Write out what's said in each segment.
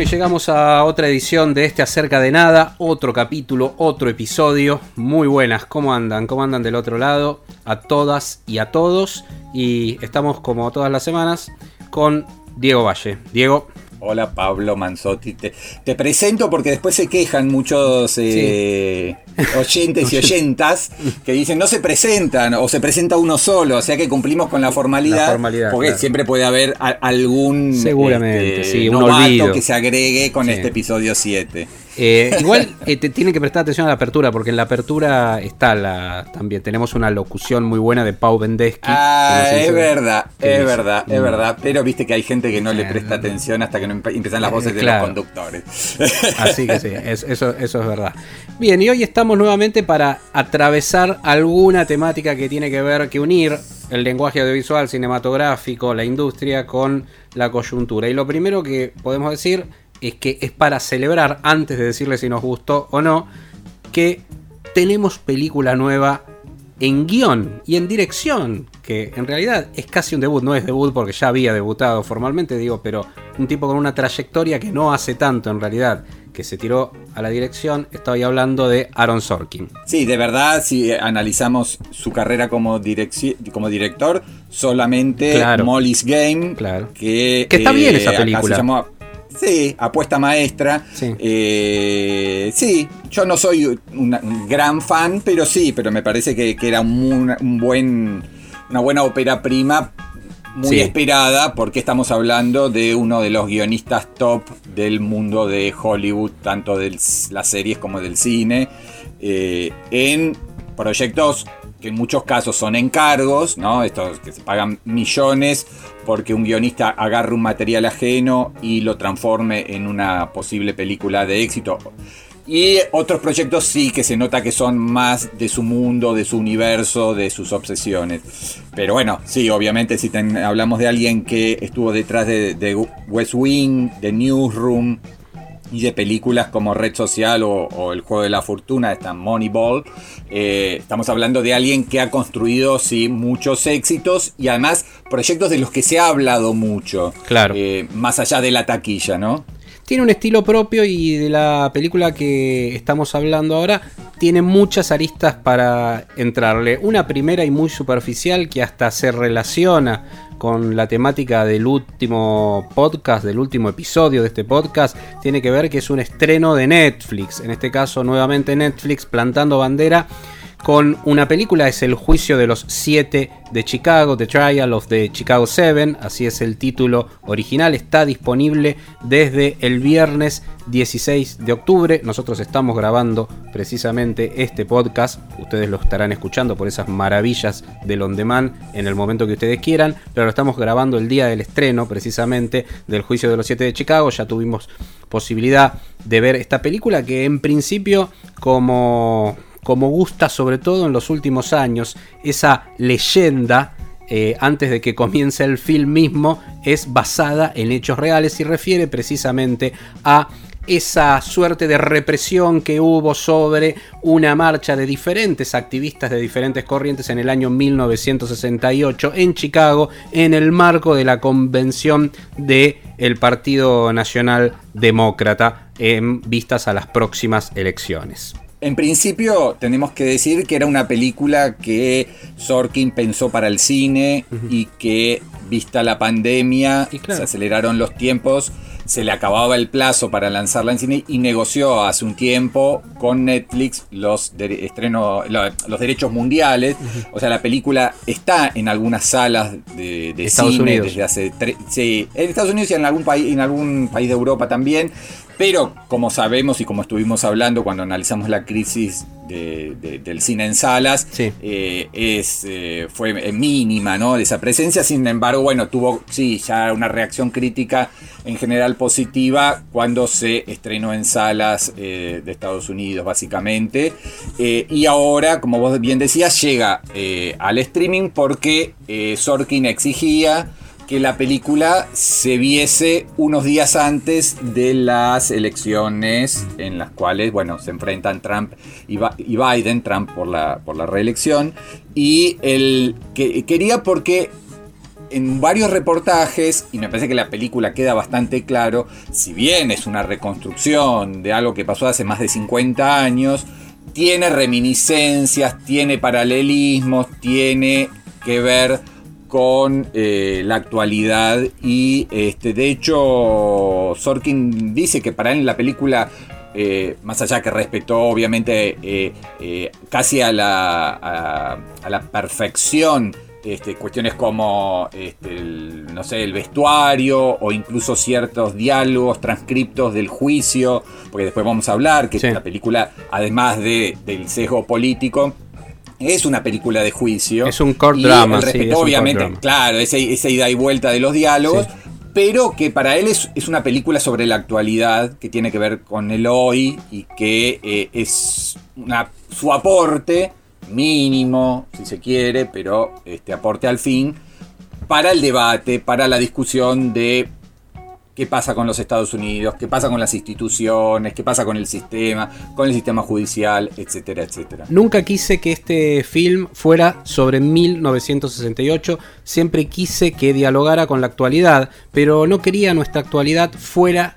Y llegamos a otra edición de este Acerca de Nada, otro capítulo, otro episodio. Muy buenas, ¿cómo andan? ¿Cómo andan del otro lado? A todas y a todos. Y estamos como todas las semanas con Diego Valle. Diego. Hola Pablo Manzotti, te, te presento porque después se quejan muchos eh, oyentes y oyentas que dicen no se presentan o se presenta uno solo, o sea que cumplimos con la formalidad, La formalidad, porque claro. siempre puede haber a- algún Seguramente, este, sí, novato que se agregue con Sí. este episodio 7. Eh, igual eh, te tienen que prestar atención a la apertura, porque en la apertura está la también. Tenemos una locución muy buena de Pau Vendesky. Ah, es verdad, es verdad, es mm, verdad. Pero viste que hay gente que no le presta atención hasta que no empiezan las voces de los conductores. Así que sí, es- eso, eso es verdad. Bien, y hoy estamos nuevamente para atravesar alguna temática que tiene que ver, que unir el lenguaje audiovisual, cinematográfico, la industria con la coyuntura. Y lo primero que podemos decir es que es para celebrar, antes de decirle si nos gustó o no, que tenemos película nueva en guion y en dirección, que en realidad es casi un debut, no es debut porque ya había debutado formalmente, digo, pero un tipo con una trayectoria que no hace tanto en realidad, que se tiró a la dirección, estoy hablando de Aaron Sorkin. Sí, de verdad, si analizamos su carrera como, como director, solamente Claro. Molly's Game, Claro. que, Que está bien esa acá se película. Sí, apuesta maestra. Sí. Eh, sí, yo no soy una- un gran fan, pero sí, pero me parece que, que era un, un buen, una buena ópera prima. Muy Sí. esperada porque estamos hablando de uno de los guionistas top del mundo de Hollywood, tanto de las series como del cine, eh, en proyectos que en muchos casos son encargos, ¿no? Estos que se pagan millones porque un guionista agarre un material ajeno y lo transforme en una posible película de éxito. Y otros proyectos sí que se nota que son más de su mundo, de su universo, de sus obsesiones. Pero bueno, sí, obviamente si hablamos de alguien que estuvo detrás de, de West Wing, de Newsroom y de películas como Red Social o, o El Juego de la Fortuna, esta Moneyball, eh, estamos hablando de alguien que ha construido sí muchos éxitos y además proyectos de los que se ha hablado mucho. Claro. Eh, más allá de la taquilla, ¿no? Tiene un estilo propio y de la película que estamos hablando ahora tiene muchas aristas para entrarle. Una primera y muy superficial que hasta se relaciona con la temática del último podcast, del último episodio de este podcast, tiene que ver que es un estreno de Netflix. En este caso, nuevamente Netflix plantando bandera con una película, es El juicio de los siete de Chicago, The Trial of the Chicago Seven, así es el título original, está disponible desde el viernes 16 de octubre, nosotros estamos grabando precisamente este podcast, ustedes lo estarán escuchando por esas maravillas del on en el momento que ustedes quieran, pero lo estamos grabando el día del estreno precisamente del juicio de los siete de Chicago, ya tuvimos posibilidad de ver esta película que en principio como como gusta sobre todo en los últimos años, esa leyenda, eh, antes de que comience el film mismo, es basada en hechos reales y refiere precisamente a esa suerte de represión que hubo sobre una marcha de diferentes activistas de diferentes corrientes en el año 1968 en Chicago en el marco de la convención de el Partido Nacional Demócrata en vistas a las próximas elecciones. En principio tenemos que decir que era una película que Sorkin pensó para el cine y que vista la pandemia claro. se aceleraron los tiempos, se le acababa el plazo para lanzarla en cine y negoció hace un tiempo con Netflix los, estreno, lo- los derechos mundiales. O sea, la película está en algunas salas de, de Estados cine Unidos. desde hace sí, en Estados Unidos y en algún país, en algún país de Europa también. Pero como sabemos y como estuvimos hablando cuando analizamos la crisis del cine en salas, eh, es, eh, fue mínima ¿no? esa presencia. Sin embargo, bueno, tuvo sí, ya una reacción crítica en general positiva cuando se estrenó en salas eh, de Estados Unidos, básicamente. y ahora, como vos bien decías, llega al streaming porque Sorkin exigía que la película se viese unos días antes de las elecciones en las cuales, bueno, se enfrentan Trump y, Biden, Trump por la, por la reelección, y el que quería porque en varios reportajes, y me parece que la película queda bastante claro, si bien es una reconstrucción de algo que pasó hace más de 50 años, tiene reminiscencias, tiene paralelismos, tiene que ver con eh, la actualidad y este, de hecho Sorkin dice que para él la película eh, más allá que respetó obviamente eh, casi a la, a, la perfección este, cuestiones como este, el, no sé, el vestuario o incluso ciertos diálogos, transcriptos del juicio, porque después vamos a hablar que la película, además de, del sesgo político, es una película de juicio. Es un court drama, sí, obviamente, claro, esa, ida y vuelta de los diálogos. Pero que para él es, una película sobre la actualidad, que tiene que ver con el hoy y que eh, es una, su aporte mínimo, si se quiere, pero este aporte al fin, para el debate, para la discusión de qué pasa con los Estados Unidos, qué pasa con las instituciones, qué pasa con el sistema, con el sistema judicial, etcétera, etcétera. Nunca quise que este film fuera sobre 1968, siempre quise que dialogara con la actualidad, pero no quería nuestra actualidad fuera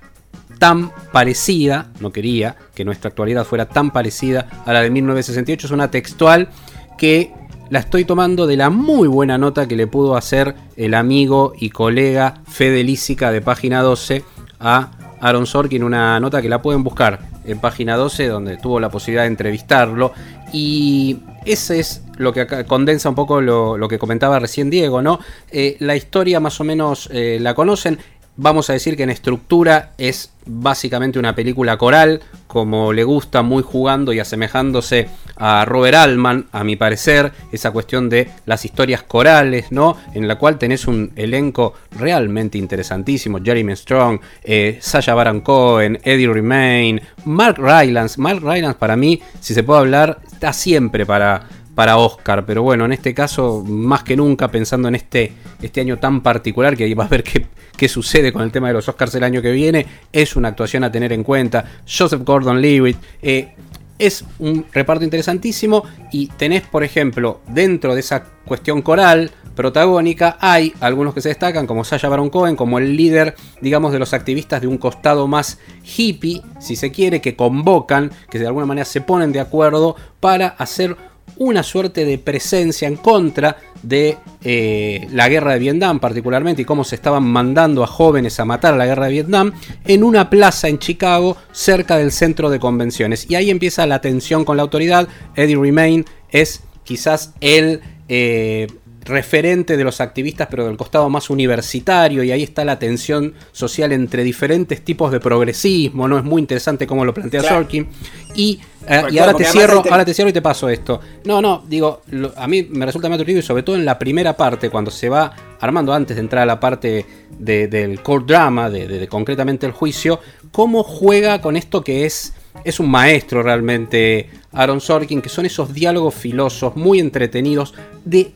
tan parecida, no quería que nuestra actualidad fuera tan parecida a la de 1968, es una textual que la estoy tomando de la muy buena nota que le pudo hacer el amigo y colega Fede de página 12 a Aaron Sorkin, una nota que la pueden buscar en página 12 donde tuvo la posibilidad de entrevistarlo y ese es lo que condensa un poco lo, que comentaba recién Diego, ¿no? Eh, la historia más o menos eh, la conocen, vamos a decir que en estructura es básicamente una película coral, como le gusta, muy jugando y asemejándose a Robert Altman, a mi parecer, esa cuestión de las historias corales, ¿no? En la cual tenés un elenco realmente interesantísimo, Jeremy Strong, eh, Sasha Baron Cohen, Eddie Remain, Mark Rylance. Mark Rylance para mí, si se puede hablar, está siempre para para Oscar, pero bueno, en este caso, más que nunca, pensando en este, este año tan particular, que va a ver qué, qué, sucede con el tema de los Oscars el año que viene, es una actuación a tener en cuenta. Joseph Gordon-Levitt, eh, es un reparto interesantísimo y tenés, por ejemplo, dentro de esa cuestión coral, protagónica, hay algunos que se destacan, como Sasha Baron Cohen, como el líder, digamos, de los activistas de un costado más hippie, si se quiere, que convocan, que de alguna manera se ponen de acuerdo para hacer una suerte de presencia en contra de eh, la guerra de Vietnam particularmente y cómo se estaban mandando a jóvenes a matar a la guerra de Vietnam en una plaza en Chicago cerca del centro de convenciones. Y ahí empieza la tensión con la autoridad. Eddie Remain es quizás el... Eh, referente de los activistas, pero del costado más universitario, y ahí está la tensión social entre diferentes tipos de progresismo, ¿no? Es muy interesante cómo lo plantea Sorkin. Y eh, y ahora te cierro, ahora te cierro y te paso esto. No, no, digo, a mí me resulta más atractivo y sobre todo en la primera parte, cuando se va armando antes de entrar a la parte del court drama, de, concretamente el juicio, cómo juega con esto que es, es un maestro realmente, Aaron Sorkin, que son esos diálogos filosos, muy entretenidos, de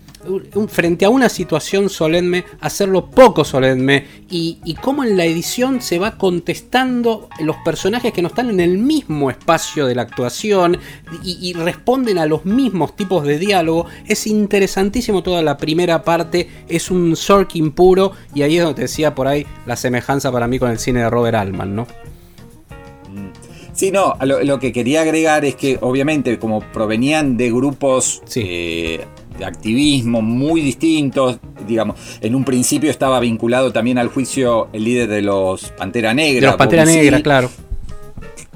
frente a una situación solemne, hacerlo poco solemne y, y cómo en la edición se va contestando los personajes que no están en el mismo espacio de la actuación y, responden a los mismos tipos de diálogo. Es interesantísimo toda la primera parte, es un Sorkin puro y ahí es donde te decía por ahí la semejanza para mí con el cine de Robert Altman, ¿no? Mm. Sí, no, lo, que quería agregar es que obviamente como provenían de grupos eh, de activismo muy distintos. Digamos, en un principio estaba vinculado también al juicio el líder de los Pantera Negra. De los Pantera Negra, claro.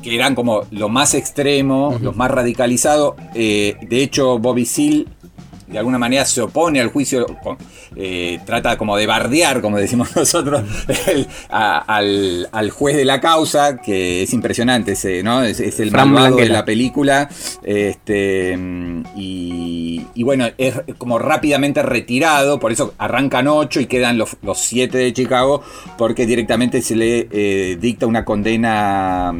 Que eran como lo más extremo, los más radicalizados. Eh, de hecho, Bobby Seale de alguna manera se opone al juicio, eh, trata como de bardear, como decimos nosotros, al, juez de la causa, que es impresionante, ese, ¿no? es, el malvado de la película. Este, y, bueno, es como rápidamente retirado, por eso arrancan ocho y quedan los, siete de Chicago, porque directamente se le eh, dicta una condena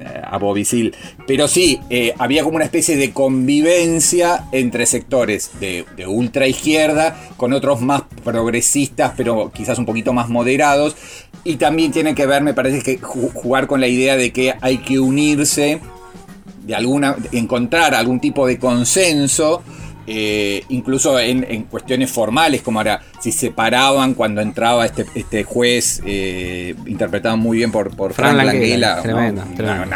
a Bobisil. Pero sí, eh, había como una especie de convivencia entre sectores de, ultra izquierda con otros más progresistas, pero quizás un poquito más moderados. Y también tiene que ver, me parece que jugar con la idea de que hay que unirse, de alguna, encontrar algún tipo de consenso eh, incluso en, cuestiones formales, como ahora, si se paraban cuando entraba este, este juez, eh, interpretado muy bien por, por Frank, Langella,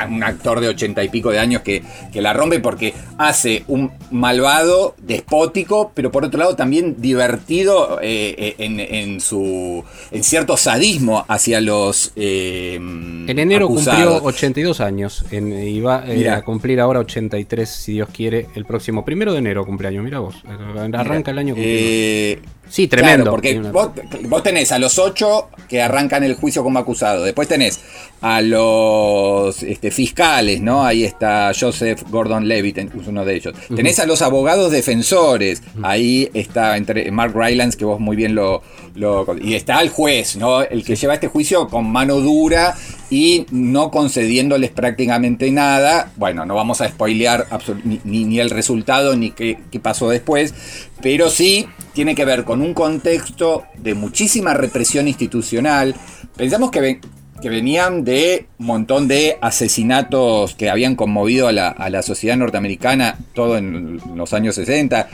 un actor de ochenta y pico de años que, que, la rompe porque hace un malvado, despótico, pero por otro lado también divertido eh, en, su en cierto sadismo hacia los. en enero cumplió 82 años y va a cumplir ahora 83, si Dios quiere, el próximo primero de enero cumpleaños mira vos. Arranca el año eh, Sí, tremendo. Porque vos, tenés a los ocho que arrancan el juicio como acusado. Después tenés a los este, fiscales, ¿no? Ahí está Joseph Gordon Levitt, uno de ellos. Tenés a los abogados defensores. Ahí está entre Mark Rylance, que vos muy bien lo, Y está el juez, ¿no? El que lleva este juicio con mano dura y no concediéndoles prácticamente nada. Bueno, no vamos a spoilear ni, ni, el resultado ni qué, qué pasó después, pero sí tiene que ver con un contexto de muchísima represión institucional. Pensamos que, que venían de un montón de asesinatos que habían conmovido a la, sociedad norteamericana, todo en los años 60.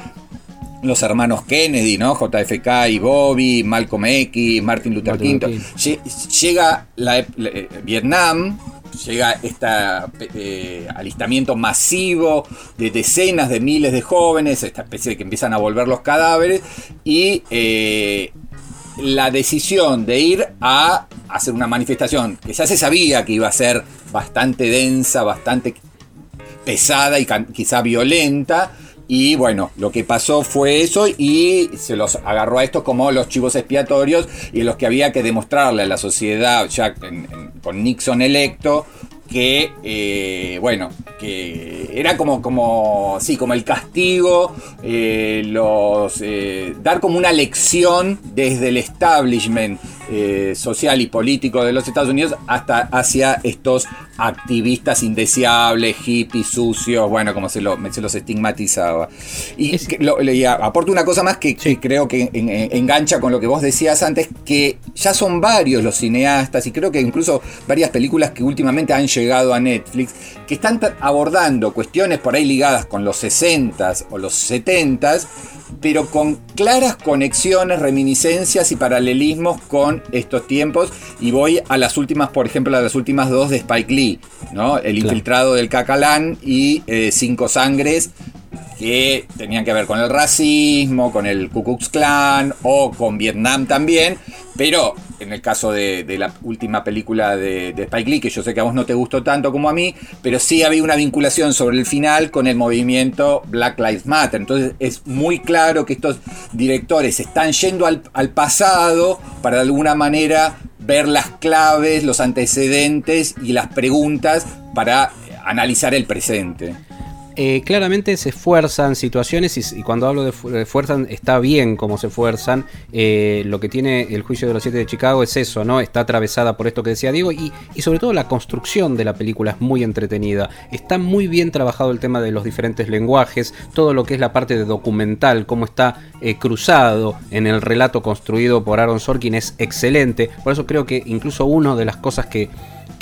Los hermanos Kennedy, ¿no? JFK y Bobby, Malcolm X, Martin Luther King. Llega la, eh, Vietnam, llega este alistamiento masivo de decenas de miles de jóvenes, esta especie de que empiezan a volver los cadáveres, y eh, la decisión de ir a hacer una manifestación que ya se sabía que iba a ser bastante densa, bastante pesada y quizá violenta, y bueno, lo que pasó fue eso y se los agarró a estos como los chivos expiatorios y los que había que demostrarle a la sociedad, ya con Nixon electo, que, eh, bueno, que era como, como, sí, como el castigo, eh, los, eh, dar como una lección desde el establishment social y político de los Estados Unidos hasta hacia estos activistas indeseables, hippies, sucios, bueno, como se, lo, se los estigmatizaba. Y, aporto una cosa más que, creo que engancha con lo que vos decías antes, que ya son varios los cineastas y creo que incluso varias películas que últimamente han llegado a Netflix, que están abordando cuestiones por ahí ligadas con los 60s o los 70s, pero con claras conexiones, reminiscencias y paralelismos con estos tiempos. Y voy a las últimas, por ejemplo, a las últimas dos de Spike Lee, ¿no? El infiltrado del Cacalán y eh, Cinco Sangres, que tenían que ver con el racismo, con el Ku Klux Klan o con Vietnam también, pero en el caso de, la última película de, Spike Lee, que yo sé que a vos no te gustó tanto como a mí, pero sí había una vinculación sobre el final con el movimiento Black Lives Matter. Entonces es muy claro que estos directores están yendo al, al pasado para de alguna manera ver las claves, los antecedentes y las preguntas para analizar el presente. Eh, claramente se esfuerzan situaciones y, cuando hablo de esfuerzan está bien como se esfuerzan. Eh, lo que tiene el juicio de los siete de Chicago es eso, ¿no? Está atravesada por esto que decía Diego y, sobre todo la construcción de la película es muy entretenida. Está muy bien trabajado el tema de los diferentes lenguajes, todo lo que es la parte de documental, cómo está eh, cruzado en el relato construido por Aaron Sorkin es excelente. Por eso creo que incluso una de las cosas que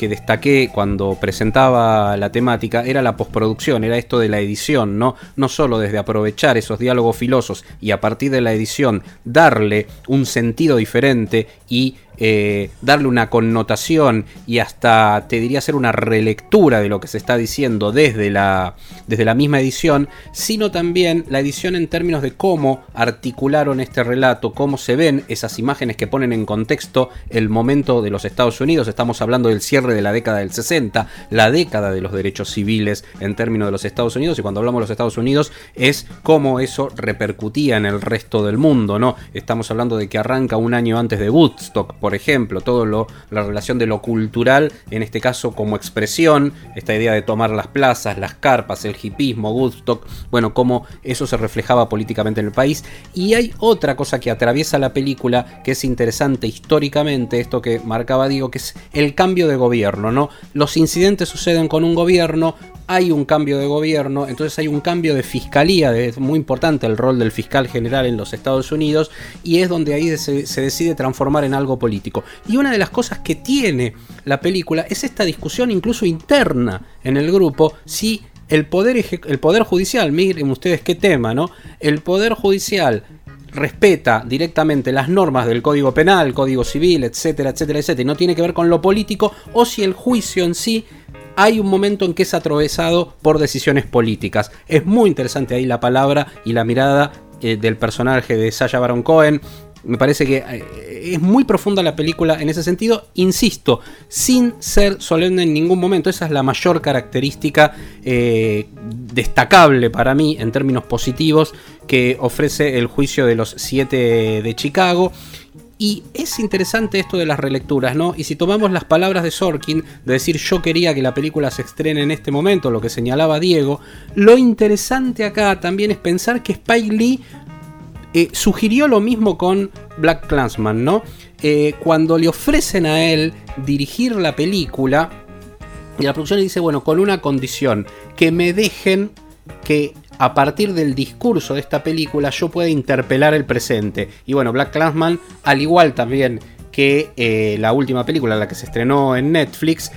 que destaqué cuando presentaba la temática era la postproducción, era esto de la edición, ¿no? No solo desde aprovechar esos diálogos filosos y a partir de la edición darle un sentido diferente y eh, darle una connotación y hasta te diría hacer una relectura de lo que se está diciendo desde la, desde la misma edición, sino también la edición en términos de cómo articularon este relato, cómo se ven esas imágenes que ponen en contexto el momento de los Estados Unidos. Estamos hablando del cierre de la década del 60, la década de los derechos civiles en términos de los Estados Unidos, y cuando hablamos de los Estados Unidos es cómo eso repercutía en el resto del mundo, ¿no? Estamos hablando de que arranca un año antes de Woodstock, por ejemplo, todo lo, la relación de lo cultural, en este caso como expresión, esta idea de tomar las plazas, las carpas, el hipismo, Woodstock, bueno, cómo eso se reflejaba políticamente en el país. Y hay otra cosa que atraviesa la película que es interesante históricamente, esto que marcaba Diego, que es el cambio de gobierno, ¿no? Los incidentes suceden con un gobierno, hay un cambio de gobierno, entonces hay un cambio de fiscalía, es muy importante el rol del fiscal general en los Estados Unidos y es donde ahí se, se, decide transformar en algo político. Y una de las cosas que tiene la película es esta discusión incluso interna en el grupo, si el poder, el poder judicial, miren ustedes qué tema, ¿no? El poder judicial respeta directamente las normas del Código Penal, Código Civil, etcétera, etcétera, etcétera, y no tiene que ver con lo político, o si el juicio en sí hay un momento en que es atravesado por decisiones políticas. Es muy interesante ahí la palabra y la mirada eh, del personaje de Sasha Baron Cohen. Me parece que eh, es muy profunda la película en ese sentido, insisto, sin ser solemne en ningún momento. Esa es la mayor característica eh, destacable para mí en términos positivos que ofrece el juicio de los siete de Chicago. Y es interesante esto de las relecturas, ¿no? Y si tomamos las palabras de Sorkin, de decir yo quería que la película se estrene en este momento, lo que señalaba Diego, lo interesante acá también es pensar que Spike Lee eh, sugirió lo mismo con Black Clansman, ¿no? Eh, cuando le ofrecen a él dirigir la película, y la producción le dice, bueno, con una condición, que me dejen que a partir del discurso de esta película yo pueda interpelar el presente. Y bueno, Black Clansman, al igual también que eh, la última película, la que se estrenó en Netflix,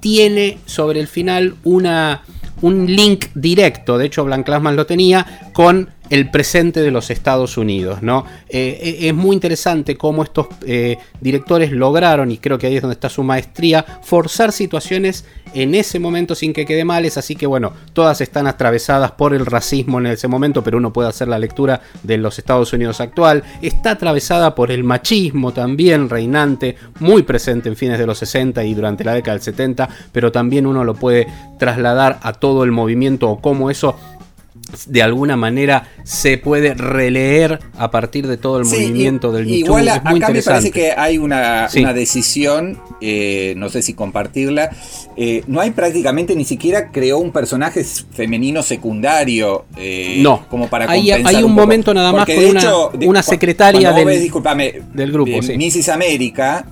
tiene sobre el final una, un link directo, de hecho Black Clansman lo tenía, con el presente de los Estados Unidos. ¿no? Eh, es muy interesante cómo estos eh, directores lograron, y creo que ahí es donde está su maestría, forzar situaciones en ese momento sin que quede males, así que bueno, todas están atravesadas por el racismo en ese momento, pero uno puede hacer la lectura de los Estados Unidos actual, está atravesada por el machismo también reinante, muy presente en fines de los 60 y durante la década del 70, pero también uno lo puede trasladar a todo el movimiento o cómo eso de alguna manera se puede releer a partir de todo el Sí, movimiento y- del Too. Igual a- es muy acá me parece que hay una, Sí. una decisión, eh, no sé si compartirla. eh, no hay prácticamente ni siquiera creó un personaje femenino secundario. eh, No. como para Hay- compensar hay un momento nada más con de una- hecho, de- una secretaria del- ves, discúlpame, del grupo, eh, sí. Mrs. América,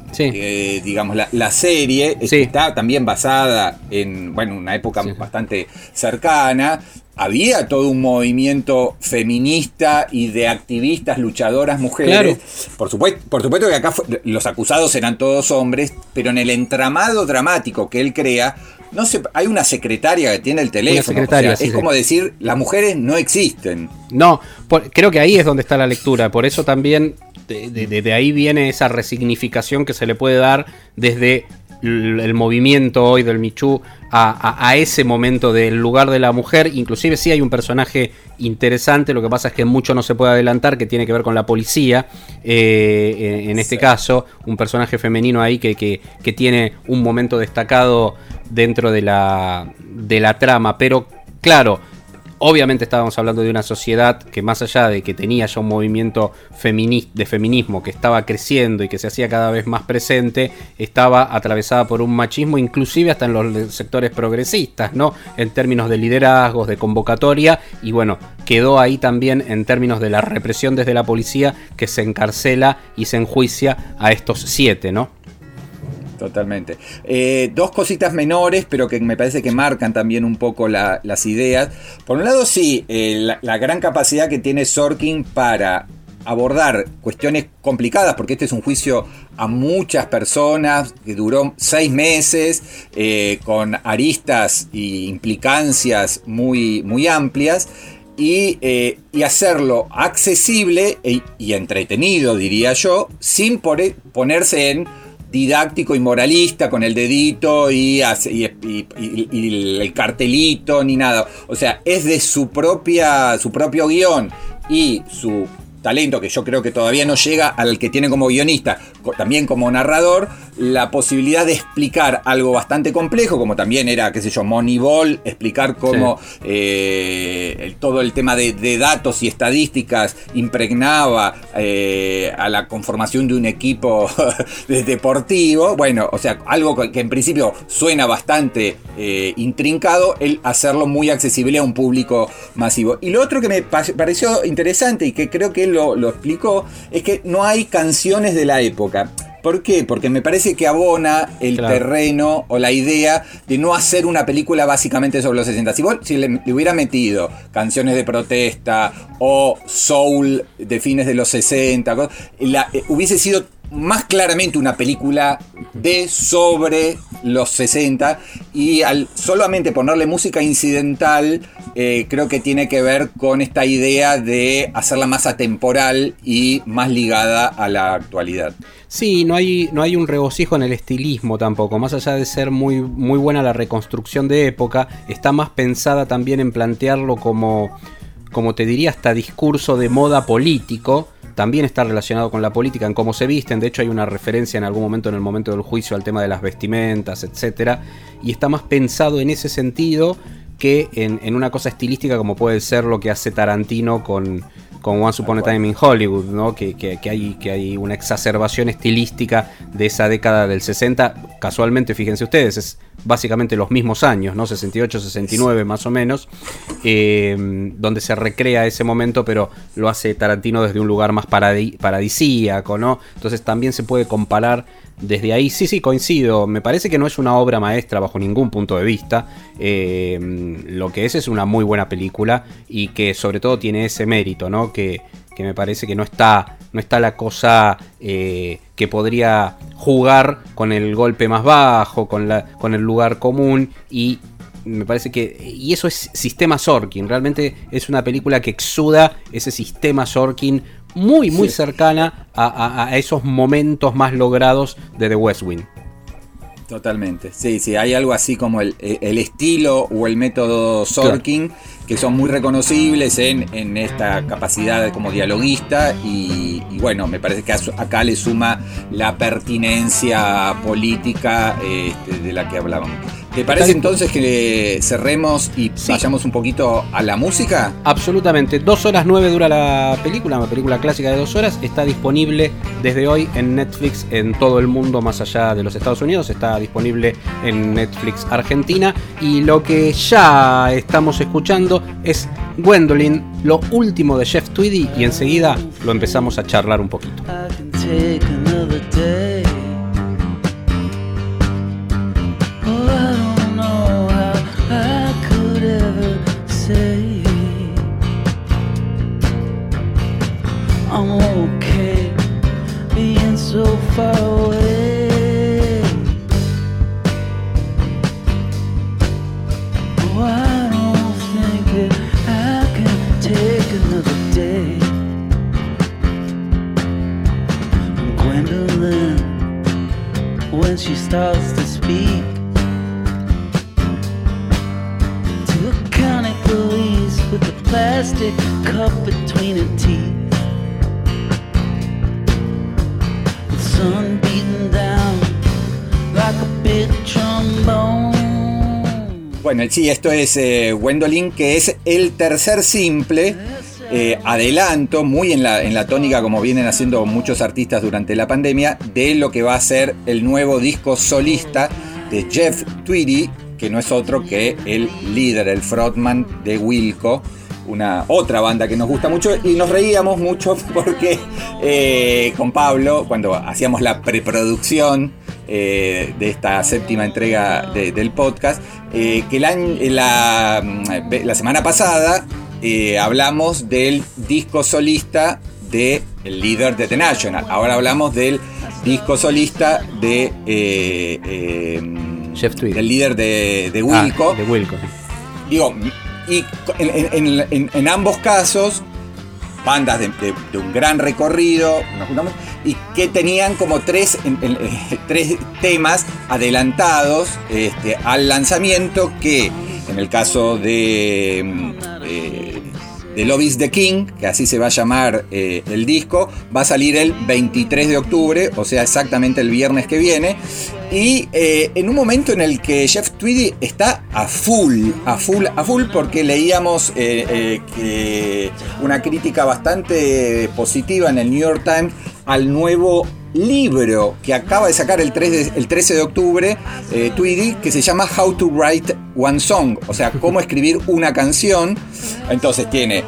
digamos, la, la serie está también basada en bueno, una época bastante cercana. Había todo un movimiento feminista y de activistas, luchadoras, mujeres. Claro. Por, supuesto, por supuesto que acá fue- los acusados eran todos hombres, pero en el entramado dramático que él crea, no se, hay una secretaria que tiene el teléfono. secretaria, o sea, sí, es sí. como decir, las mujeres no existen. No, por- creo que ahí es donde está la lectura. Por eso también de, de- de- de ahí viene esa resignificación que se le puede dar desde el, movimiento hoy del Michu a, a- a ese momento del lugar de la mujer. Inclusive sí hay un personaje interesante, lo que pasa es que mucho no se puede adelantar, que tiene que ver con la policía. eh, en en este Sí. caso, un personaje femenino ahí que, que- que tiene un momento destacado dentro de la, de la trama. Pero claro, Obviamente estábamos hablando de una sociedad que más allá de que tenía ya un movimiento de feminismo que estaba creciendo y que se hacía cada vez más presente, estaba atravesada por un machismo inclusive hasta en los sectores progresistas, ¿no? En términos de liderazgos, de convocatoria y bueno, quedó ahí también en términos de la represión desde la policía que se encarcela y se enjuicia a estos siete, ¿no? Totalmente. Eh, dos cositas menores, pero que me parece que marcan también un poco la- las ideas. Por un lado, sí, eh, la, gran capacidad que tiene Sorkin para abordar cuestiones complicadas, porque este es un juicio a muchas personas que duró seis meses, eh, con aristas e implicancias muy, muy amplias. y, y hacerlo accesible e- y entretenido, diría yo, sin ponerse en didáctico y moralista con el dedito y, el cartelito ni nada. O sea, es de su propia su propio guion y su talento que yo creo que todavía no llega al que tiene como guionista, también como narrador, la posibilidad de explicar algo bastante complejo, como también era, qué sé yo, Moneyball, explicar cómo eh, todo el tema de, de datos y estadísticas impregnaba eh, a la conformación de un equipo de- deportivo. Bueno, o sea, algo que en principio suena bastante eh, intrincado, el hacerlo muy accesible a un público masivo. Y lo otro que me pa- pareció interesante y que creo que lo, lo explicó es que no hay canciones de la época. ¿Por qué? Porque me parece que abona el Claro. terreno o la idea de no hacer una película básicamente sobre los 60. Si, vos- si le, le hubiera metido canciones de protesta o soul de fines de los 60, co- la- eh, hubiese sido más claramente una película de sobre los 60 y al solamente ponerle música incidental eh, creo que tiene que ver con esta idea de hacerla más atemporal y más ligada a la actualidad. Sí, no hay, no hay un regocijo en el estilismo tampoco. Más allá de ser muy, muy buena la reconstrucción de época, está más pensada también en plantearlo como, como te diría, hasta discurso de moda político. También está relacionado con la política, en cómo se visten. De hecho, hay una referencia en algún momento, en el momento del juicio, al tema de las vestimentas, etc. Y está más pensado en ese sentido que en, en una cosa estilística como puede ser lo que hace Tarantino con, con Once Upon a Time in Hollywood, ¿no? Que, que- que hay, que hay una exacerbación estilística de esa década del 60. Casualmente, fíjense ustedes, es básicamente los mismos años, ¿no? 68, 69 más o menos, eh, donde se recrea ese momento, pero lo hace Tarantino desde un lugar más paradi- paradisíaco, ¿no? Entonces también se puede comparar desde ahí. Sí, sí, coincido. Me parece que no es una obra maestra bajo ningún punto de vista. Eh, lo que es es una muy buena película y que sobre todo tiene ese mérito, ¿no? Que, que me parece que no está, no está la cosa eh, que podría jugar con el golpe más bajo, con, la, con el lugar común y me parece que. Y eso es sistema Sorkin. Realmente es una película que exuda ese sistema Sorkin muy, muy Sí. cercana a, a- a esos momentos más logrados de The West Wing. Totalmente. Sí, sí, hay algo así como el, el estilo o el método Sorkin que son muy reconocibles en, en esta capacidad como dialoguista y, y bueno, me parece que acá le suma la pertinencia política este, de la que hablábamos. ¿Te parece entonces que cerremos y Sí. vayamos un poquito a la música? Absolutamente. Dos horas nueve dura la película, una película clásica de dos horas. Está disponible desde hoy en Netflix en todo el mundo, más allá de los Estados Unidos. Está disponible en Netflix Argentina. Y lo que ya estamos escuchando es Gwendolyn, lo último de Jeff Tweedy. Y enseguida lo empezamos a charlar un poquito. I can take starts to speak to a county police with a plastic cup between her teeth, the sun beating down like a big trombone. Bueno, sí, esto es eh, Gwendolyn, que es el tercer simple. Eh, adelanto, muy en la, en la tónica como vienen haciendo muchos artistas durante la pandemia, de lo que va a ser el nuevo disco solista de Jeff Tweedy, que no es otro que el líder, el frontman de Wilco, una otra banda que nos gusta mucho y nos reíamos mucho porque eh, con Pablo, cuando hacíamos la preproducción eh, de esta séptima entrega de- del podcast, que la, la semana pasada eh, hablamos del disco solista de el líder de The National. Ahora hablamos del disco solista de eh, eh, Jeff Tweedy. del líder de, de Ah, Wilco. de Wilco. Digo, Y en, en- en- en ambos casos, bandas de, de- de un gran recorrido, nos juntamos, y que tenían como tres, eh, tres temas adelantados este, al lanzamiento que, en el caso de, de Love is the King, que así se va a llamar eh, el disco, va a salir el 23 de octubre, o sea, exactamente el viernes que viene. Y eh, en un momento en el que Jeff Tweedy está a full, a full, a full, porque leíamos eh, una crítica bastante positiva en el New York Times al nuevo libro que acaba de sacar el, 3 de- el 13 de octubre, eh, Tweedy, que se llama How to Write One Song, o sea, cómo escribir una canción. Entonces tiene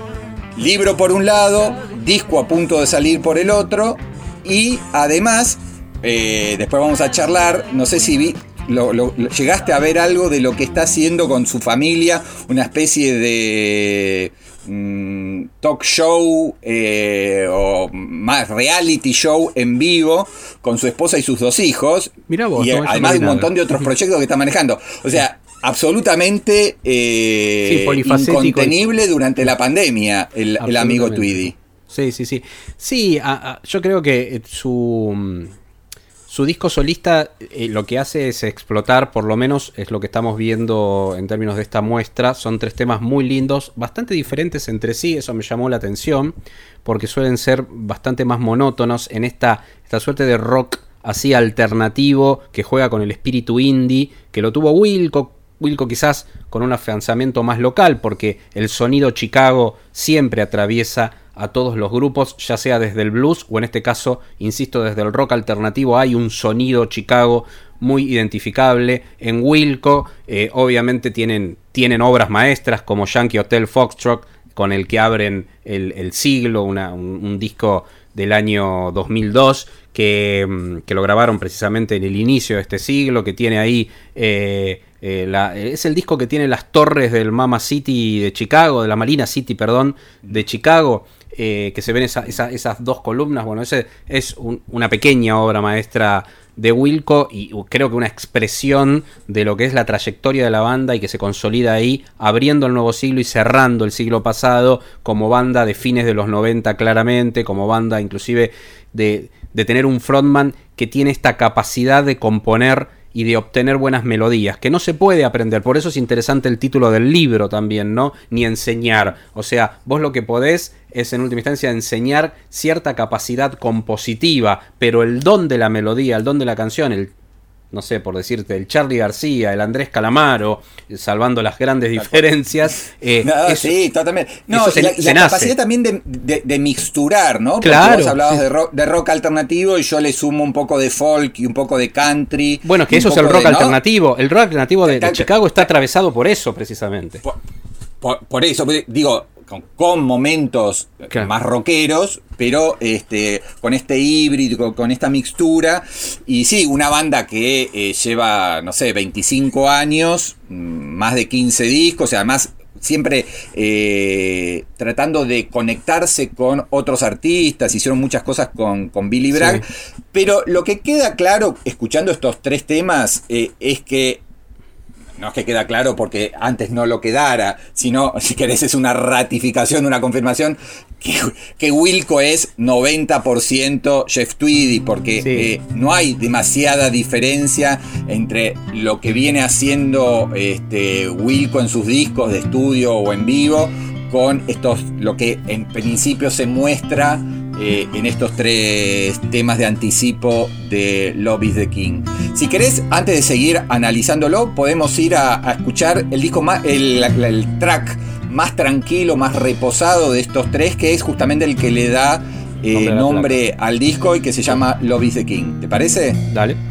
libro por un lado, disco a punto de salir por el otro, y además, eh, después vamos a charlar, no sé si vi, lo- lo- lo- llegaste a ver algo de lo que está haciendo con su familia, una especie de mm, talk show eh, o más reality show en vivo con su esposa y sus dos hijos, Mirá vos, y además de un montón de otros proyectos que está manejando. O sea, absolutamente eh, Sí, incontenible durante la pandemia el, el amigo. Tweedy. Sí, sí, sí. Sí, a- a- yo creo que eh, su, mm, su disco solista eh, lo que hace es explotar, por lo menos es lo que estamos viendo en términos de esta muestra. Son tres temas muy lindos, bastante diferentes entre sí, eso me llamó la atención, porque suelen ser bastante más monótonos en esta, esta suerte de rock así alternativo que juega con el espíritu indie, que lo tuvo Wilco, Wilco quizás con un afianzamiento más local, porque el sonido Chicago siempre atraviesa a todos los grupos, ya sea desde el blues o en este caso, insisto, desde el rock alternativo, hay un sonido Chicago muy identificable. En Wilco, eh, obviamente tienen, tienen obras maestras como Yankee Hotel Foxtrot, con el que abren el, siglo, un, disco del año 2002 que, mm, que lo grabaron precisamente en el inicio de este siglo, que tiene ahí, eh, eh, la- es el disco que tiene las torres del Mama City de Chicago, de la Marina City, perdón, de Chicago, eh, que se ven esa- esa- esas dos columnas, bueno, ese es un- una pequeña obra maestra de Wilco y creo que una expresión de lo que es la trayectoria de la banda y que se consolida ahí, abriendo el nuevo siglo y cerrando el siglo pasado como banda de fines de los 90 claramente, como banda inclusive de tener un frontman que tiene esta capacidad de componer y de obtener buenas melodías, que no se puede aprender, por eso es interesante el título del libro también, ¿no? Ni enseñar, o sea, vos lo que podés es en última instancia enseñar cierta capacidad compositiva, pero el don de la melodía, el don de la canción, el no sé, por decirte, el Charlie García, el Andrés Calamaro, salvando las grandes diferencias. eh, No, eso- sí, totalmente. No, eso se- y la, y se la nace. capacidad también de, de- de mixturar, ¿no? Porque Claro, vos hablabas sí. de, rock, de rock alternativo y yo le sumo un poco de folk y un poco de country. Bueno, que eso es el rock de- ¿no? alternativo. El rock alternativo de, Chicago está atravesado por eso, precisamente. Por, por- por eso, pues, digo, con, con momentos Claro. más rockeros, pero este, con este híbrido, con, con esta mixtura. Y sí, una banda que eh, lleva, no sé, 25 años, mm, más de 15 discos, y además siempre eh, tratando de conectarse con otros artistas, hicieron muchas cosas con, con Billy Bragg, pero lo que queda claro escuchando estos tres temas eh, es que no es que queda claro porque antes no lo quedara, sino, si querés, es una ratificación, una confirmación, que, que Wilco es 90% Jeff Tweedy, porque Sí. eh, no hay demasiada diferencia entre lo que viene haciendo este, Wilco en sus discos de estudio o en vivo, con estos, lo que en principio se muestra eh, en estos tres temas de anticipo de Love is the King. Si querés, antes de seguir analizándolo, podemos ir a, a escuchar el disco más, el, track más tranquilo, más reposado de estos tres, que es justamente el que le da eh, nombre al disco y que se llama Love is the King. ¿Te parece? Dale.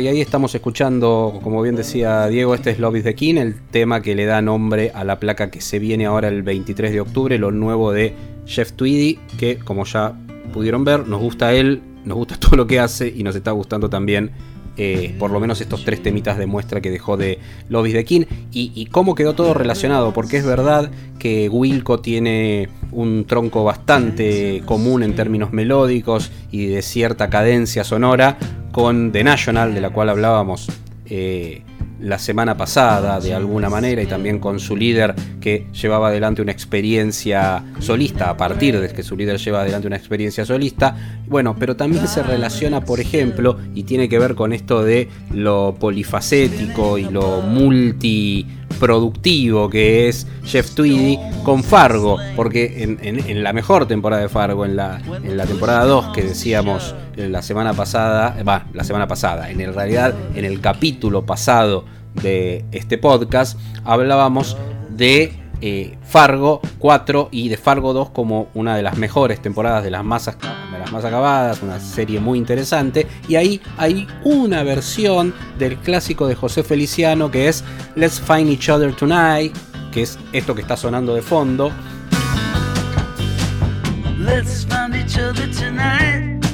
Y ahí estamos escuchando, como bien decía Diego, este es is the King, el tema que le da nombre a la placa que se viene ahora el 23 de octubre, lo nuevo de Jeff Tweedy, que como ya pudieron ver, nos gusta él, nos gusta todo lo que hace y nos está gustando también eh, por lo menos estos tres temitas de muestra que dejó de Lobbies de King y, cómo quedó todo relacionado, porque es verdad que Wilco tiene un tronco bastante común en términos melódicos y de cierta cadencia sonora con The National, de la cual hablábamos. Eh, la semana pasada de alguna manera y también con su líder que llevaba adelante una experiencia solista a partir de que su líder lleva adelante una experiencia solista. Bueno pero también se relaciona por ejemplo y tiene que ver con esto de lo polifacético y lo multiproductivo que es Jeff Tweedy con Fargo porque en la mejor temporada de Fargo en la, en la temporada 2 que decíamos la semana pasada, va, la semana pasada, en realidad en el capítulo pasado de este podcast hablábamos de eh, Fargo 4 y de Fargo 2 como una de las mejores temporadas de las, más, de las más acabadas, una serie muy interesante. Y ahí hay una versión del clásico de José Feliciano que es Let's Find Each Other Tonight, que es esto que está sonando de fondo. Let's find each other tonight.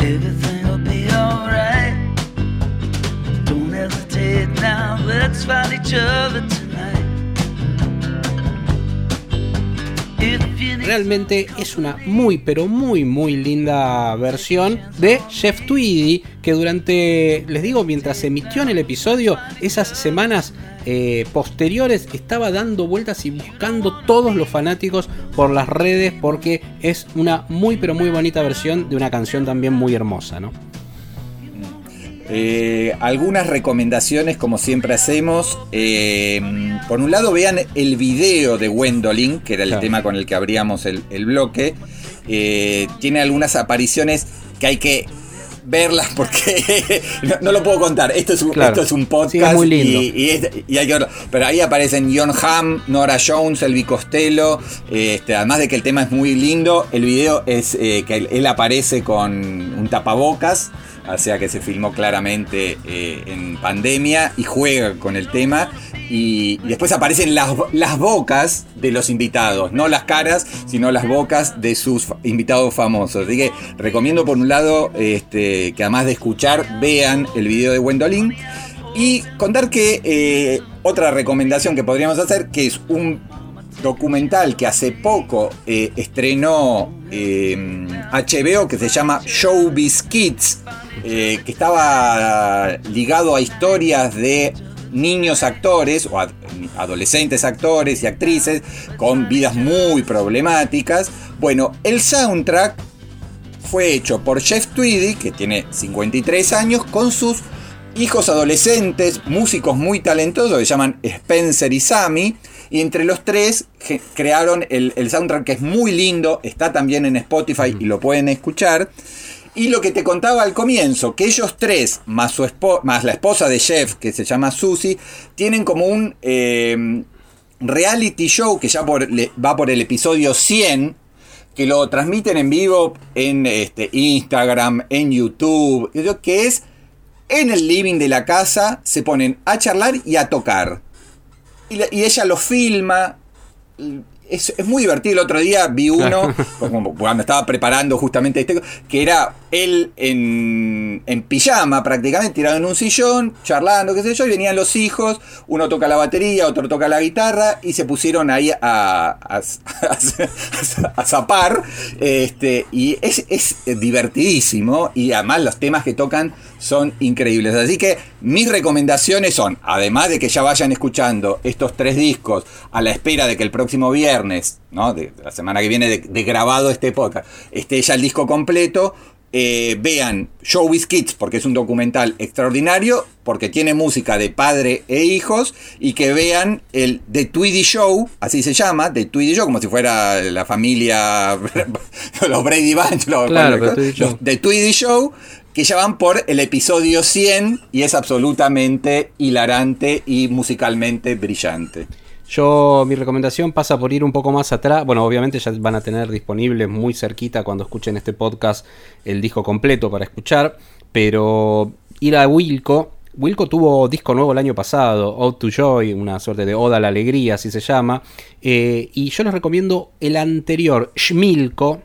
Everything will be alright. Don't hesitate now. Let's find each other tonight. Realmente es una muy pero muy muy linda versión de Jeff Tweedy que durante, les digo, mientras se emitió en el episodio, esas semanas eh, posteriores estaba dando vueltas y buscando todos los fanáticos por las redes porque es una muy pero muy bonita versión de una canción también muy hermosa, ¿no? Eh, algunas recomendaciones, como siempre hacemos. Eh, por un lado, vean el video de Gwendolyn, que era el Claro. tema con el que abríamos el, el bloque. Eh, tiene algunas apariciones que hay que verlas porque no, no lo puedo contar. Esto es un, Claro. esto es un podcast Sí, es muy lindo. y, y es- y hay que verlo. Pero ahí aparecen John Hamm, Nora Jones, Elvi Costello. Este, además de que el tema es muy lindo, el video es eh, que él, él aparece con un tapabocas. O sea que se filmó claramente eh, en pandemia y juega con el tema. Y, después aparecen las, las bocas de los invitados, no las caras, sino las bocas de sus invitados famosos. Así que recomiendo por un lado este, que además de escuchar, vean el video de Gwendolyn. Y contar que eh, otra recomendación que podríamos hacer, que es un documental que hace poco eh, estrenó HBO que se llama Showbiz Kids, eh, que estaba ligado a historias de niños actores o ad- adolescentes actores y actrices con vidas muy problemáticas. Bueno, el soundtrack fue hecho por Jeff Tweedy, que tiene 53 años, con sus hijos adolescentes, músicos muy talentosos que se llaman Spencer y Sammy. Y entre los tres crearon el, el soundtrack que es muy lindo, está también en Spotify y lo pueden escuchar. Y lo que te contaba al comienzo, que ellos tres, más, su más la esposa de Jeff, que se llama Susie, tienen como un eh, reality show que ya va por el episodio 100, que lo transmiten en vivo en este, Instagram, en YouTube, que es en el living de la casa, se ponen a charlar y a tocar. Y, y ella lo filma. Es, es muy divertido. El otro día vi uno, como cuando estaba preparando justamente este, que era él en, en pijama prácticamente, tirado en un sillón, charlando, qué sé yo, y venían los hijos, uno toca la batería, otro toca la guitarra, y se pusieron ahí a, a, a- a zapar. Este, y es, es divertidísimo, y además los temas que tocan son increíbles. Así que mis recomendaciones son, además de que ya vayan escuchando estos tres discos a la espera de que el próximo viernes, ¿no? de la semana que viene de, de grabado este podcast, esté ya el disco completo. eh, vean Showbiz Kids porque es un documental extraordinario, porque tiene música de padre e hijos, y que vean el The Tweedy Show, así se llama, The Tweedy Show, como si fuera la familia, los Brady Bunch, los, Claro, los- The Tweedy Show, que ya van por el episodio 100 y es absolutamente hilarante y musicalmente brillante. Yo, mi recomendación pasa por ir un poco más atrás. Bueno, obviamente ya van a tener disponible muy cerquita cuando escuchen este podcast el disco completo para escuchar. Pero ir a Wilco. Wilco tuvo disco nuevo el año pasado, Ode to Joy, una suerte de Oda a la Alegría, así se llama. Eh, y yo les recomiendo el anterior, Schmilko,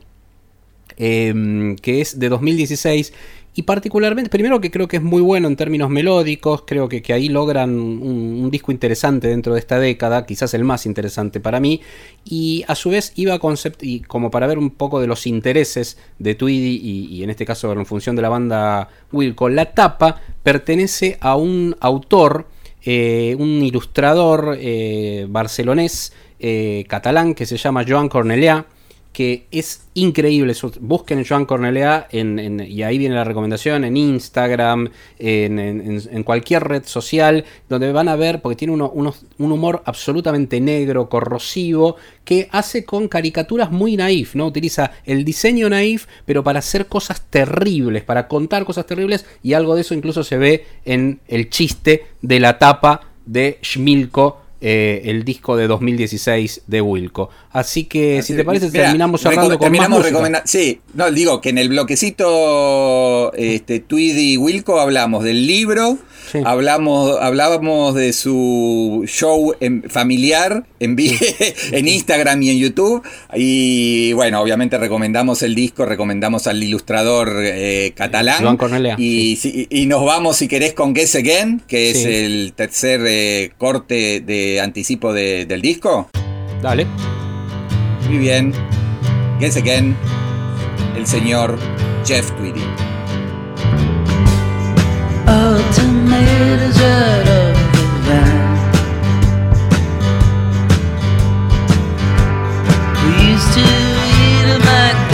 eh, que es de 2016 y particularmente, primero que creo que es muy bueno en términos melódicos, creo que, que ahí logran un, disco interesante dentro de esta década, quizás el más interesante para mí, y a su vez iba a concept y como para ver un poco de los intereses de Tweedy y, en este caso en función de la banda Wilco, la tapa pertenece a un autor, eh, un ilustrador eh, barcelonés, eh, catalán, que se llama Joan Cornelià, que es increíble. Busquen Joan Cornelea en, y ahí viene la recomendación en Instagram, en, cualquier red social, donde van a ver, porque tiene uno, un humor absolutamente negro, corrosivo, que hace con caricaturas muy naif, ¿no? Utiliza el diseño naif, pero para hacer cosas terribles, para contar cosas terribles, y algo de eso incluso se ve en el chiste de la tapa de Schmilko eh, el disco de 2016 de Wilco. Así que, si te parece, Mira, terminamos cerrando con terminamos más Sí, no, digo que en el bloquecito este, Tweedy y Wilco hablamos del libro, sí. hablamos, hablábamos de su show en, familiar en, sí. en Instagram y en YouTube. Y bueno, obviamente recomendamos el disco, recomendamos al ilustrador eh, catalán. Joan Cornelia. Y, sí. y, nos vamos, si querés, con Guess Again, que es el tercer eh, corte de anticipo de, del disco? Dale. Muy bien. Guess Again, el señor Jeff Tweedy.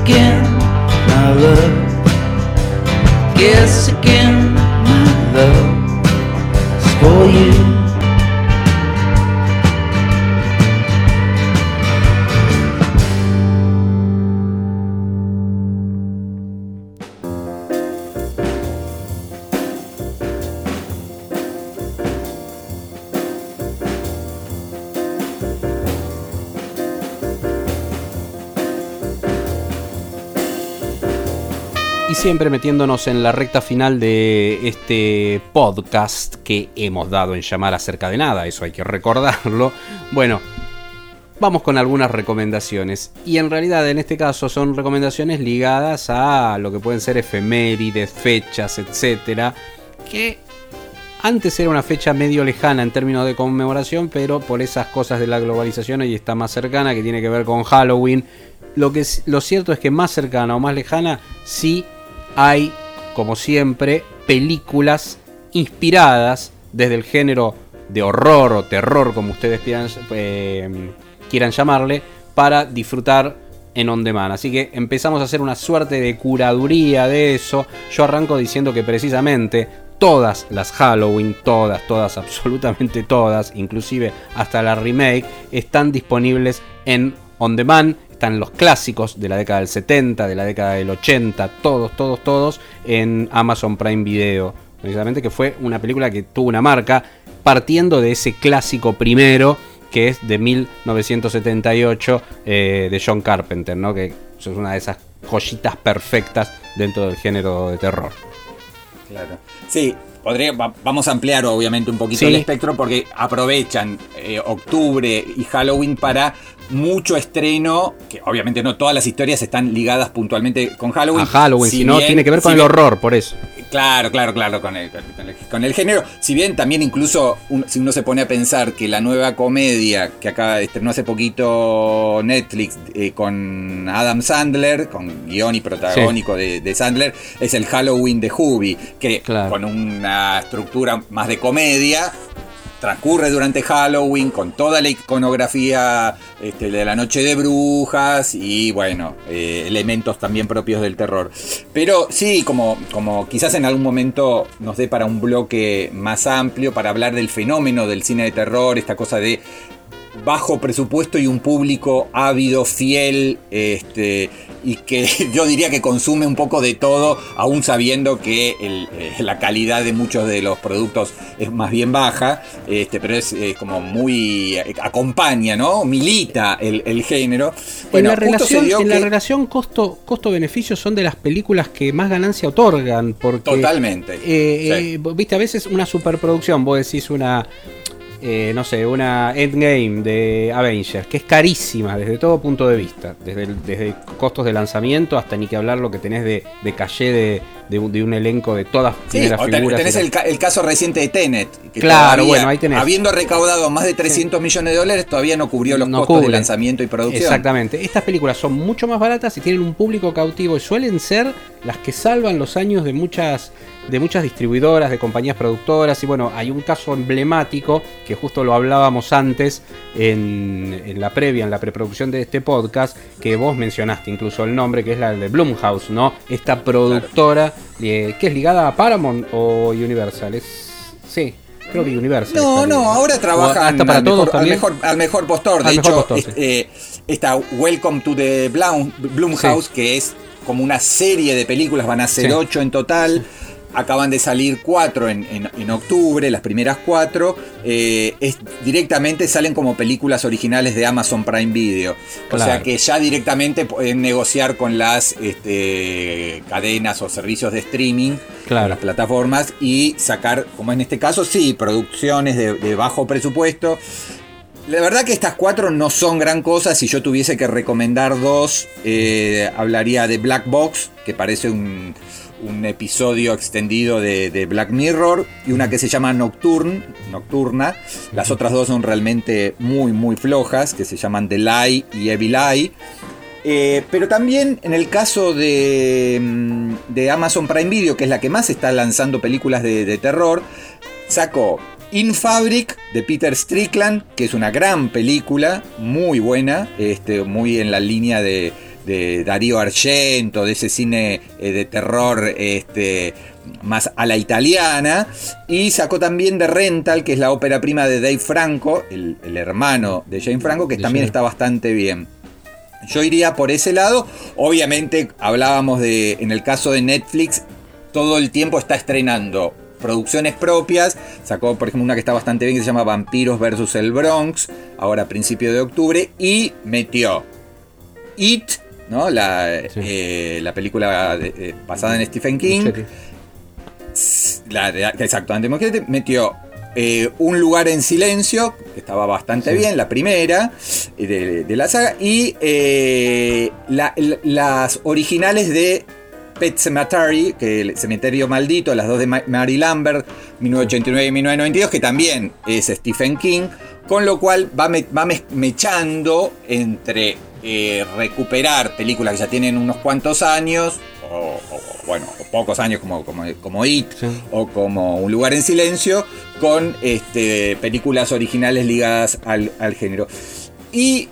again, my love. Guess siempre metiéndonos en la recta final de este podcast que hemos dado en llamar acerca de nada, eso hay que recordarlo. Bueno, vamos con algunas recomendaciones. Y en realidad en este caso son recomendaciones ligadas a lo que pueden ser efemérides, fechas, etcétera. Que antes era una fecha medio lejana en términos de conmemoración, pero por esas cosas de la globalización hoy está más cercana, que tiene que ver con Halloween. Lo, que, lo cierto es que más cercana o más lejana sí hay, como siempre, películas inspiradas desde el género de horror o terror, como ustedes quieran, eh, quieran llamarle, para disfrutar en on demand. Así que empezamos a hacer una suerte de curaduría de eso. Yo arranco diciendo que precisamente todas las Halloween, todas, todas, absolutamente todas, inclusive hasta la remake, están disponibles en on demand. Están los clásicos de la década del 70, de la década del 80, todos, todos, todos en Amazon Prime Video. Precisamente que fue una película que tuvo una marca partiendo de ese clásico primero que es de 1978 eh, de John Carpenter, ¿no? que es una de esas joyitas perfectas dentro del género de terror. Claro. Sí, podría, vamos a ampliar obviamente un poquito sí. el espectro porque aprovechan eh, octubre y Halloween para mucho estreno, que obviamente no todas las historias están ligadas puntualmente con Halloween. A Halloween, si, no tiene que ver con si el horror, por eso. Claro, claro, claro, con el, con el- con el género. Si bien también incluso un- si uno se pone a pensar que la nueva comedia que acaba de estrenó hace poquito Netflix eh, con Adam Sandler, con guion y protagónico de, de Sandler, es el Halloween de Hubie, que Claro. con una estructura más de comedia transcurre durante Halloween con toda la iconografía este, de la noche de brujas y bueno, eh, elementos también propios del terror. Pero sí, como, como quizás en algún momento nos dé para un bloque más amplio, para hablar del fenómeno del cine de terror, esta cosa de bajo presupuesto y un público ávido, fiel, este, y que yo diría que consume un poco de todo, aún sabiendo que el, eh, la calidad de muchos de los productos es más bien baja, este, pero es como muy eh, acompaña, ¿no? Milita el, el género. en la relación, la costo, costo-beneficio son de las películas que más ganancia otorgan. Porque, Totalmente, eh, sí. eh, viste, a veces una superproducción, vos decís una. Eh, no sé, una Endgame de Avengers, que es carísima desde todo punto de vista, desde, el- desde costos de lanzamiento hasta ni que hablar lo que tenés de, de caché de, de un, de un elenco de todas Sí, ten- figuras. tenés las- el, ca- el caso reciente de Tenet. Que Claro, bueno, ahí tenés. Habiendo recaudado más de 300 millones de dólares, todavía no cubrió los No costos de lanzamiento y producción. Exactamente. Estas películas son mucho más baratas y tienen un público cautivo y suelen ser las que salvan los años de muchas de muchas distribuidoras, de compañías productoras y bueno, hay un caso emblemático que justo lo hablábamos antes en, en la previa, en la preproducción de este podcast, que vos mencionaste incluso el nombre, que es la de Blumhouse, ¿no? Esta productora eh, que es ligada a Paramount o Universal, es sí, creo que Universal. No, está no, ahora O trabajan hasta para al, todos mejor, al, mejor, al mejor postor. De Al hecho, postor, sí. eh, esta Welcome to the Blum- Blumhouse, que es como una serie de películas, van a ser Sí. ocho en total. Acaban de salir cuatro en, en- en octubre, las primeras cuatro. eh, es, directamente salen como películas originales de Amazon Prime Video. O sea que ya directamente pueden negociar con las este, cadenas o servicios de streaming Claro. las plataformas y sacar, como en este caso, sí, producciones de, de bajo presupuesto. La verdad que estas cuatro no son gran cosa. Si yo tuviese que recomendar dos, eh, hablaría de Black Box, que parece un, un episodio extendido de, de Black Mirror, y una que se llama Nocturne, Nocturna. Las otras dos son realmente muy, muy flojas, que se llaman The Lie y Evil Eye. Eh, pero también en el caso de, mm, de Amazon Prime Video, que es la que más está lanzando películas de, de terror, sacó In Fabric de Peter Strickland, que es una gran película, muy buena, este, muy en la línea de, de Darío Argento, de ese cine eh, de terror este, más a la italiana. Y sacó también de Rental, que es la ópera prima de Dave Franco, el, el hermano de Jane Franco, que De también Jane. está bastante bien. Yo iría por ese lado. Obviamente hablábamos de, en el caso de Netflix, todo el tiempo está estrenando producciones propias. Sacó, por ejemplo, una que está bastante bien que se llama Vampiros vs. el Bronx, ahora a principio de octubre, y metió It, ¿no? La, Sí. eh, la película de- eh, basada en Stephen King. La de- exacto, metió eh, Un lugar en silencio, que estaba bastante Sí. bien, la primera eh, de, de la saga, y eh, la- la- las originales de Pet Cemetery, que el Cementerio Maldito, las dos de Ma- Mary Lambert, 1989 y 1992, que también es Stephen King, con lo cual va, me- va mechando entre eh, recuperar películas que ya tienen unos cuantos años, o, o- bueno, o pocos años como, como, como It, Sí. o como Un lugar en silencio, con este, películas originales ligadas al, al género. Y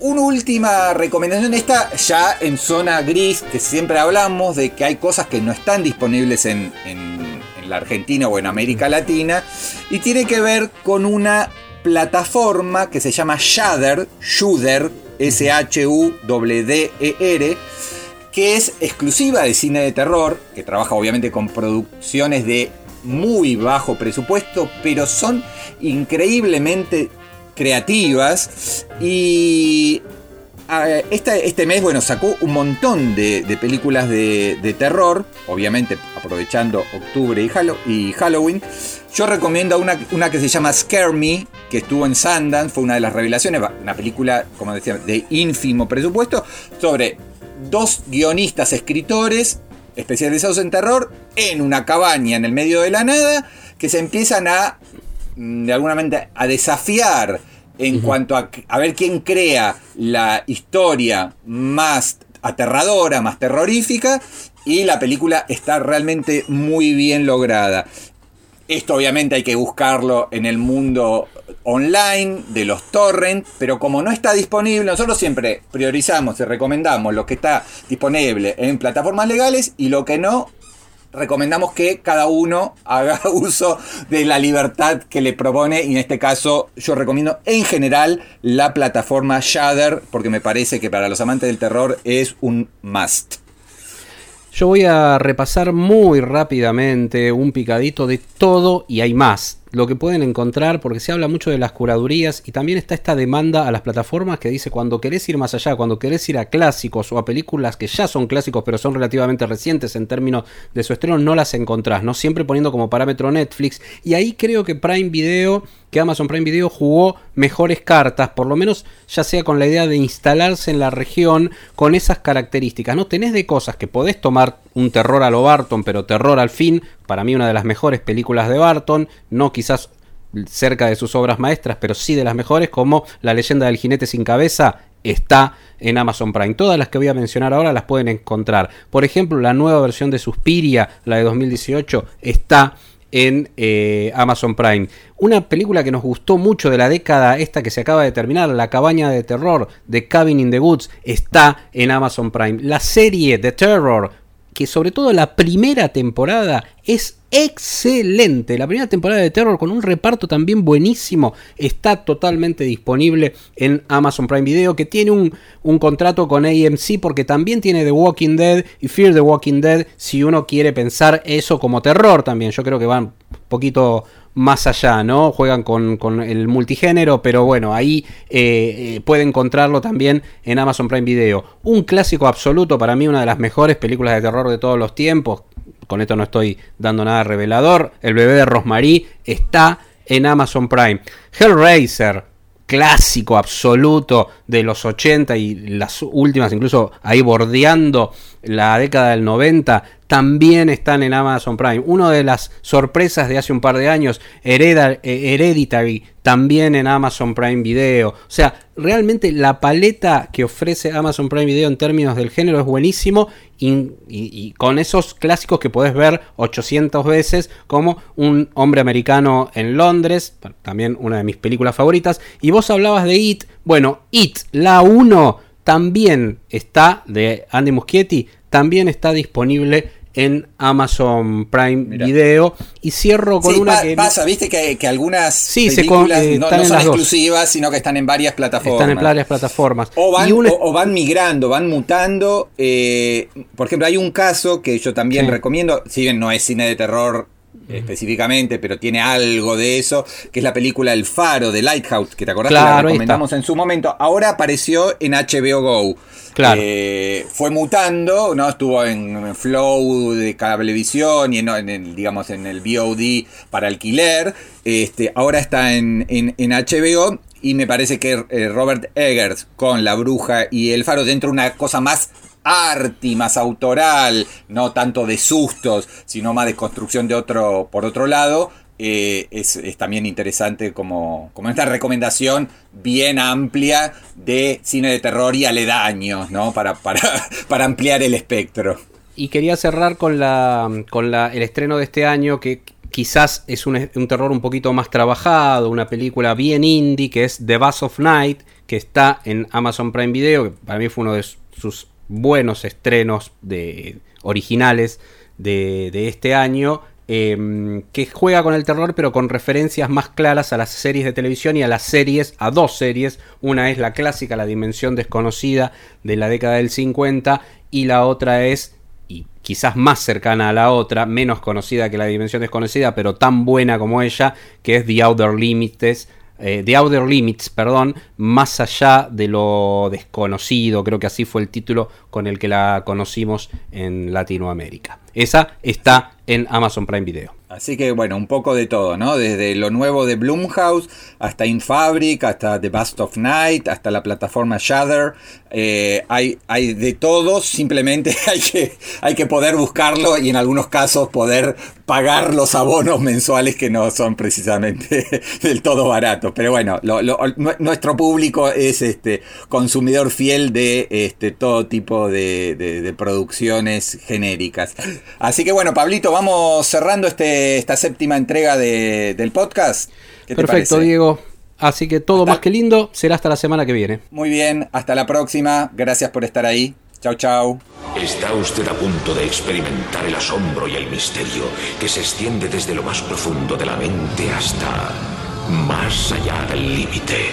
una última recomendación está ya en zona gris, que siempre hablamos de que hay cosas que no están disponibles en, en- en la Argentina o en América Latina, y tiene que ver con una plataforma que se llama Shudder, Shudder, S-H-U-D-D-E-R, que es exclusiva de cine de terror, que trabaja obviamente con producciones de muy bajo presupuesto, pero son increíblemente creativas y esta- este mes, bueno, sacó un montón de, películas de, terror, obviamente aprovechando octubre y Halloween. Yo recomiendo una, una que se llama Scare Me, que estuvo en Sundance, fue una de las revelaciones, una película, como decía, de ínfimo presupuesto, sobre dos guionistas escritores especializados en terror en una cabaña en el medio de la nada que se empiezan a, mm, de alguna manera, a desafiar en cuanto a, a ver quién crea la historia más aterradora, más terrorífica, y la película está realmente muy bien lograda. Esto obviamente hay que buscarlo en el mundo online de los torrents, pero como no está disponible, nosotros siempre priorizamos y recomendamos lo que está disponible en plataformas legales y lo que no, recomendamos que cada uno haga uso de la libertad que le propone y en este caso yo recomiendo en general la plataforma Shudder porque me parece que para los amantes del terror es un must. Yo voy a repasar muy rápidamente un picadito de todo y hay más. Lo que pueden encontrar, porque se habla mucho de las curadurías y también está esta demanda a las plataformas que dice cuando querés ir más allá, cuando querés ir a clásicos o a películas que ya son clásicos pero son relativamente recientes en términos de su estreno, no las encontrás, ¿no? Siempre poniendo como parámetro Netflix. Y ahí creo que Prime Video, que Amazon Prime Video jugó mejores cartas, por lo menos ya sea con la idea de instalarse en la región con esas características. No tenés de cosas que podés tomar un terror a lo Barton, pero terror al fin, para mí una de las mejores películas de Barton, no quizás cerca de sus obras maestras, pero sí de las mejores, como La leyenda del jinete sin cabeza, está en Amazon Prime. Todas las que voy a mencionar ahora las pueden encontrar. Por ejemplo, la nueva versión de Suspiria, la de 2018, está en eh, Amazon Prime. Una película que nos gustó mucho de la década esta que se acaba de terminar, La cabaña de terror de Cabin in the Woods, está en Amazon Prime. La serie The Terror que sobre todo la primera temporada es excelente. La primera temporada de Terror con un reparto también buenísimo está totalmente disponible en Amazon Prime Video que tiene un, un, contrato con AMC porque también tiene The Walking Dead y Fear the Walking Dead si uno quiere pensar eso como terror también. Yo creo que van un poquito más allá, ¿no? Juegan con, con el multigénero, pero bueno, ahí eh, eh, puede encontrarlo también en Amazon Prime Video. Un clásico absoluto, para mí una de las mejores películas de terror de todos los tiempos. Con esto no estoy dando nada revelador. El bebé de Rosemary está en Amazon Prime. Hellraiser, clásico absoluto de los 80 y las últimas, incluso ahí bordeando la década del 90, también están en Amazon Prime. Una de las sorpresas de hace un par de años, eh, Hereditary, también en Amazon Prime Video. O sea, realmente la paleta que ofrece Amazon Prime Video en términos del género es buenísimo y, con esos clásicos que podés ver 800 veces, como Un hombre americano en Londres, también una de mis películas favoritas. Y vos hablabas de It. Bueno, It, la 1, también está de Andy Muschietti, también está disponible en Amazon Prime Video. Y cierro con una que. Pasa, viste que, algunas películas eh, no, son exclusivas, sino que están en varias plataformas. Están en varias plataformas. O van, migrando, van mutando. Eh, por ejemplo, hay un caso que yo también recomiendo, si bien no es cine de terror específicamente, pero tiene algo de eso, que es la película El Faro de Lighthouse, que te acordás que la recomendamos en su momento. Ahora apareció en HBO Go. Claro. Eh, fue mutando, ¿no? Estuvo en Flow de Cablevisión y en, el, digamos, en el VOD para alquiler. Este, ahora está en, en, HBO y me parece que eh, Robert Eggers con La Bruja y El Faro dentro de una cosa más arty, más autoral, no tanto de sustos, sino más de construcción de otro, por otro lado, eh, es, también interesante como, como esta recomendación bien amplia de cine de terror y aledaños, ¿no? Para, para, para ampliar el espectro. Y quería cerrar con, la, con la, el estreno de este año que quizás es un, un, terror un poquito más trabajado, una película bien indie que es The Bass of Night, que está en Amazon Prime Video, que para mí fue uno de sus buenos estrenos de, originales de, este año. Em, que juega con el terror pero con referencias más claras a las series de televisión y a las series, a dos series. Una es la clásica, La Dimensión Desconocida de la década del 50 y la otra es, y quizás más cercana a la otra, menos conocida que La Dimensión Desconocida, pero tan buena como ella, que es The Outer Limits eh, The Outer Limits, perdón, más allá de lo desconocido, creo que así fue el título con el que la conocimos en Latinoamérica. Esa está en Amazon Prime Video. Así que bueno, un poco de todo, ¿no? Desde lo nuevo de Blumhouse hasta Infabric, hasta The Bust of Night, hasta la plataforma Shudder. Eh, hay, hay de todo, simplemente hay que, hay que poder buscarlo y en algunos casos poder pagar los abonos mensuales que no son precisamente del todo baratos. Pero bueno, lo- lo- nu- nuestro público es este consumidor fiel de este, todo tipo de, de- de producciones genéricas. Así que bueno, Pablito, vamos cerrando este, esta séptima entrega de- del podcast. ¿Qué te Perfecto? Diego. Así que todo Hasta- más que lindo será hasta la semana que viene. Muy bien, hasta la próxima. Gracias por estar ahí. Chau, chau. Está usted a punto de experimentar el asombro y el misterio que se extiende desde lo más profundo de la mente hasta más allá del límite.